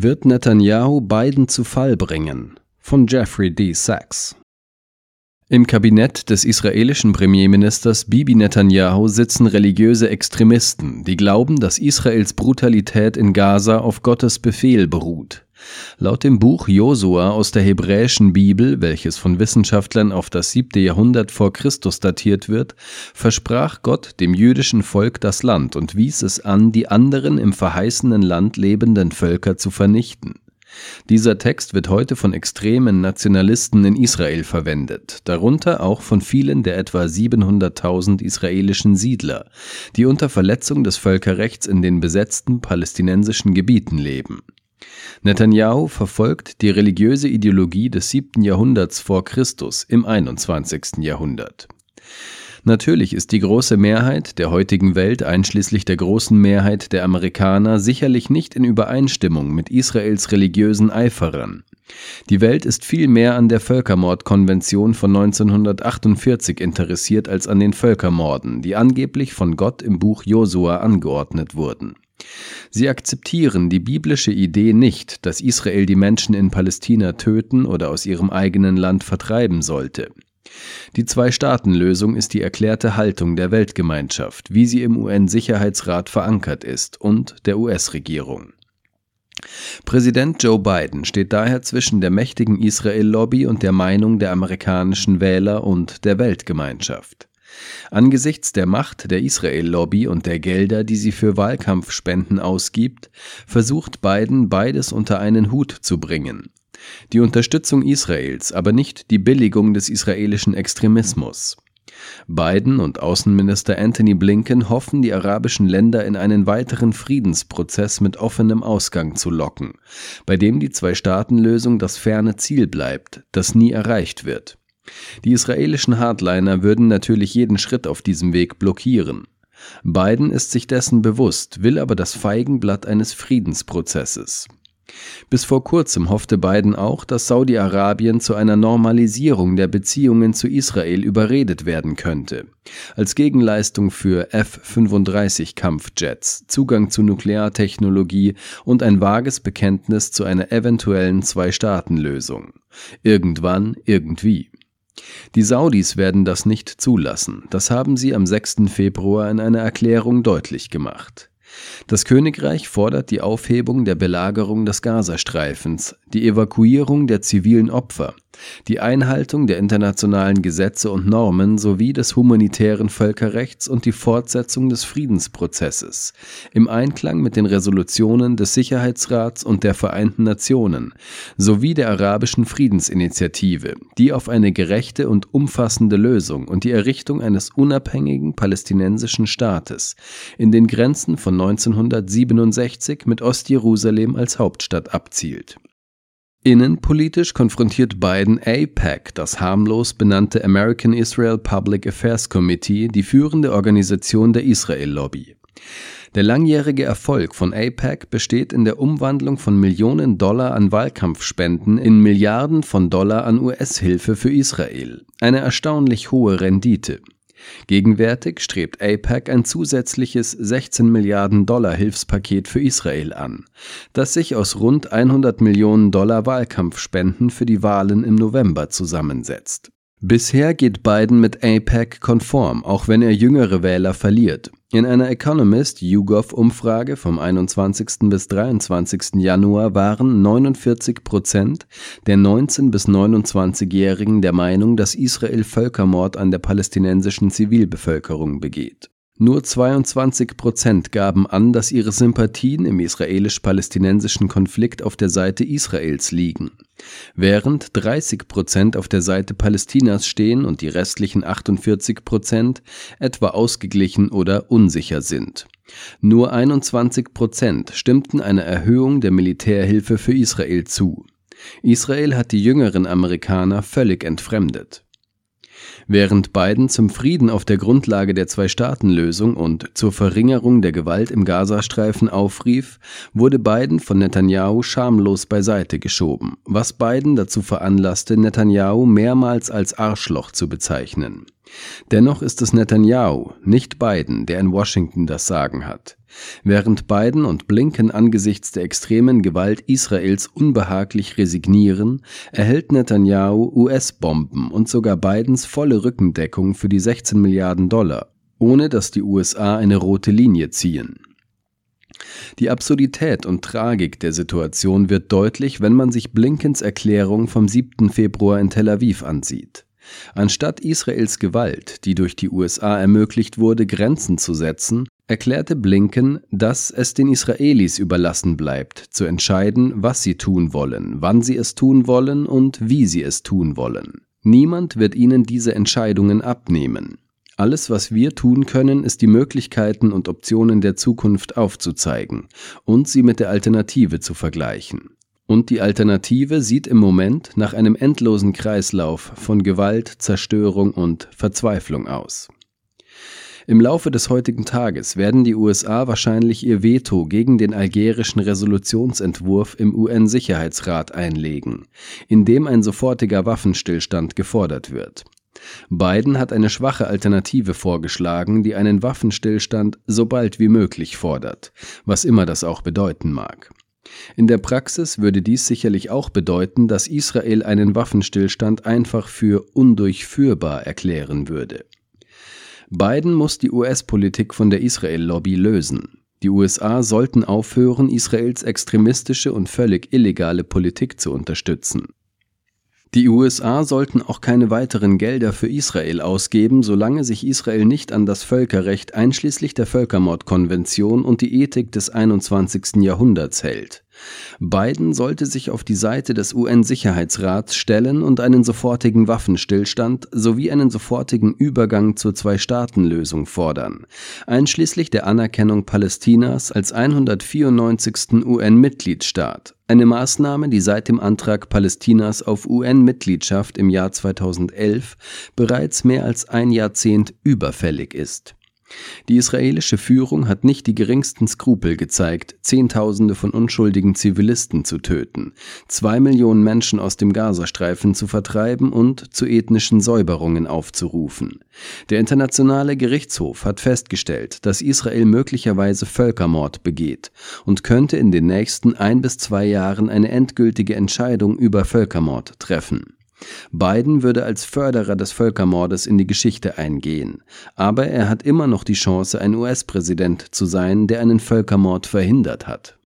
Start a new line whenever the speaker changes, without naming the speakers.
Wird Netanyahu Biden zu Fall bringen? Von Jeffrey D. Sachs. Im Kabinett des israelischen Premierministers Bibi Netanyahu sitzen religiöse Extremisten, die glauben, dass Israels Brutalität in Gaza auf Gottes Befehl beruht. Laut dem Buch Josua aus der hebräischen Bibel, welches von Wissenschaftlern auf das siebte Jahrhundert vor Christus datiert wird, versprach Gott dem jüdischen Volk das Land und wies es an, die anderen im verheißenen Land lebenden Völker zu vernichten. Dieser Text wird heute von extremen Nationalisten in Israel verwendet, darunter auch von vielen der etwa 700.000 israelischen Siedler, die unter Verletzung des Völkerrechts in den besetzten palästinensischen Gebieten leben. Netanyahu verfolgt die religiöse Ideologie des siebten Jahrhunderts vor Christus im 21. Jahrhundert. Natürlich ist die große Mehrheit der heutigen Welt einschließlich der großen Mehrheit der Amerikaner sicherlich nicht in Übereinstimmung mit Israels religiösen Eiferern. Die Welt ist viel mehr an der Völkermordkonvention von 1948 interessiert als an den Völkermorden, die angeblich von Gott im Buch Josua angeordnet wurden. Sie akzeptieren die biblische Idee nicht, dass Israel die Menschen in Palästina töten oder aus ihrem eigenen Land vertreiben sollte. Die Zwei-Staaten-Lösung ist die erklärte Haltung der Weltgemeinschaft, wie sie im UN-Sicherheitsrat verankert ist, und der US-Regierung. Präsident Joe Biden steht daher zwischen der mächtigen Israel-Lobby und der Meinung der amerikanischen Wähler und der Weltgemeinschaft. Angesichts der Macht der Israel-Lobby und der Gelder, die sie für Wahlkampfspenden ausgibt, versucht Biden beides unter einen Hut zu bringen die Unterstützung Israels, aber nicht die Billigung des israelischen Extremismus. Biden und Außenminister Anthony Blinken hoffen, die arabischen Länder in einen weiteren Friedensprozess mit offenem Ausgang zu locken, bei dem die Zwei-Staaten-Lösung das ferne Ziel bleibt, das nie erreicht wird. Die israelischen Hardliner würden natürlich jeden Schritt auf diesem Weg blockieren. Biden ist sich dessen bewusst, will aber das Feigenblatt eines Friedensprozesses. Bis vor kurzem hoffte Biden auch, dass Saudi-Arabien zu einer Normalisierung der Beziehungen zu Israel überredet werden könnte. Als Gegenleistung für F-35-Kampfjets, Zugang zu Nukleartechnologie und ein vages Bekenntnis zu einer eventuellen Zwei-Staaten-Lösung. Irgendwann, irgendwie. Die Saudis werden das nicht zulassen, das haben sie am 6. Februar in einer Erklärung deutlich gemacht. Das Königreich fordert die Aufhebung der Belagerung des Gazastreifens, die Evakuierung der zivilen Opfer, die Einhaltung der internationalen Gesetze und Normen sowie des humanitären Völkerrechts und die Fortsetzung des Friedensprozesses im Einklang mit den Resolutionen des Sicherheitsrats und der Vereinten Nationen sowie der arabischen Friedensinitiative, die auf eine gerechte und umfassende Lösung und die Errichtung eines unabhängigen palästinensischen Staates in den Grenzen von 1967 mit Ostjerusalem als Hauptstadt abzielt Innenpolitisch konfrontiert Biden AIPAC, das harmlos benannte American Israel Public Affairs Committee, die führende Organisation der Israel-Lobby. Der langjährige Erfolg von AIPAC besteht in der Umwandlung von Millionen Dollar an Wahlkampfspenden in Milliarden von Dollar an US-Hilfe für Israel. Eine erstaunlich hohe Rendite. Gegenwärtig strebt APEC ein zusätzliches 16 Milliarden Dollar Hilfspaket für Israel an, das sich aus rund 100 Millionen Dollar Wahlkampfspenden für die Wahlen im November zusammensetzt Bisher geht Biden mit APEC konform, auch wenn er jüngere Wähler verliert. In einer Economist YouGov-Umfrage vom 21. bis 23. Januar waren 49 Prozent der 19- bis 29-Jährigen der Meinung, dass Israel Völkermord an der palästinensischen Zivilbevölkerung begeht nur 22 Prozent gaben an, dass ihre Sympathien im israelisch-palästinensischen Konflikt auf der Seite Israels liegen, während 30 Prozent auf der Seite Palästinas stehen und die restlichen 48 Prozent etwa ausgeglichen oder unsicher sind. Nur 21 Prozent stimmten einer Erhöhung der Militärhilfe für Israel zu. Israel hat die jüngeren Amerikaner völlig entfremdet. Während Biden zum Frieden auf der Grundlage der Zwei-Staaten-Lösung und zur Verringerung der Gewalt im Gazastreifen aufrief, wurde Biden von Netanyahu schamlos beiseite geschoben, was Biden dazu veranlasste, Netanyahu mehrmals als Arschloch zu bezeichnen. Dennoch ist es Netanyahu, nicht Biden, der in Washington das Sagen hat. Während Biden und Blinken angesichts der extremen Gewalt Israels unbehaglich resignieren, erhält Netanyahu US-Bomben und sogar Bidens volle Rückendeckung für die 16 Milliarden Dollar, ohne dass die USA eine rote Linie ziehen. Die Absurdität und Tragik der Situation wird deutlich, wenn man sich Blinkens Erklärung vom 7. Februar in Tel Aviv ansieht. Anstatt Israels Gewalt, die durch die USA ermöglicht wurde, Grenzen zu setzen, erklärte Blinken, dass es den Israelis überlassen bleibt, zu entscheiden, was sie tun wollen, wann sie es tun wollen und wie sie es tun wollen. Niemand wird ihnen diese Entscheidungen abnehmen. Alles, was wir tun können, ist die Möglichkeiten und Optionen der Zukunft aufzuzeigen und sie mit der Alternative zu vergleichen. Und die Alternative sieht im Moment nach einem endlosen Kreislauf von Gewalt, Zerstörung und Verzweiflung aus. Im Laufe des heutigen Tages werden die USA wahrscheinlich ihr Veto gegen den algerischen Resolutionsentwurf im UN-Sicherheitsrat einlegen, in dem ein sofortiger Waffenstillstand gefordert wird. Biden hat eine schwache Alternative vorgeschlagen, die einen Waffenstillstand so bald wie möglich fordert, was immer das auch bedeuten mag. In der Praxis würde dies sicherlich auch bedeuten, dass Israel einen Waffenstillstand einfach für undurchführbar erklären würde. Biden muss die US-Politik von der Israel-Lobby lösen. Die USA sollten aufhören, Israels extremistische und völlig illegale Politik zu unterstützen. Die USA sollten auch keine weiteren Gelder für Israel ausgeben, solange sich Israel nicht an das Völkerrecht einschließlich der Völkermordkonvention und die Ethik des 21. Jahrhunderts hält. Biden sollte sich auf die Seite des UN-Sicherheitsrats stellen und einen sofortigen Waffenstillstand sowie einen sofortigen Übergang zur Zwei-Staaten-Lösung fordern, einschließlich der Anerkennung Palästinas als 194. UN-Mitgliedstaat, eine Maßnahme, die seit dem Antrag Palästinas auf UN-Mitgliedschaft im Jahr 2011 bereits mehr als ein Jahrzehnt überfällig ist. Die israelische Führung hat nicht die geringsten Skrupel gezeigt, Zehntausende von unschuldigen Zivilisten zu töten, zwei Millionen Menschen aus dem Gazastreifen zu vertreiben und zu ethnischen Säuberungen aufzurufen. Der Internationale Gerichtshof hat festgestellt, dass Israel möglicherweise Völkermord begeht und könnte in den nächsten ein bis zwei Jahren eine endgültige Entscheidung über Völkermord treffen. Biden würde als Förderer des Völkermordes in die Geschichte eingehen, aber er hat immer noch die Chance, ein US-Präsident zu sein, der einen Völkermord verhindert hat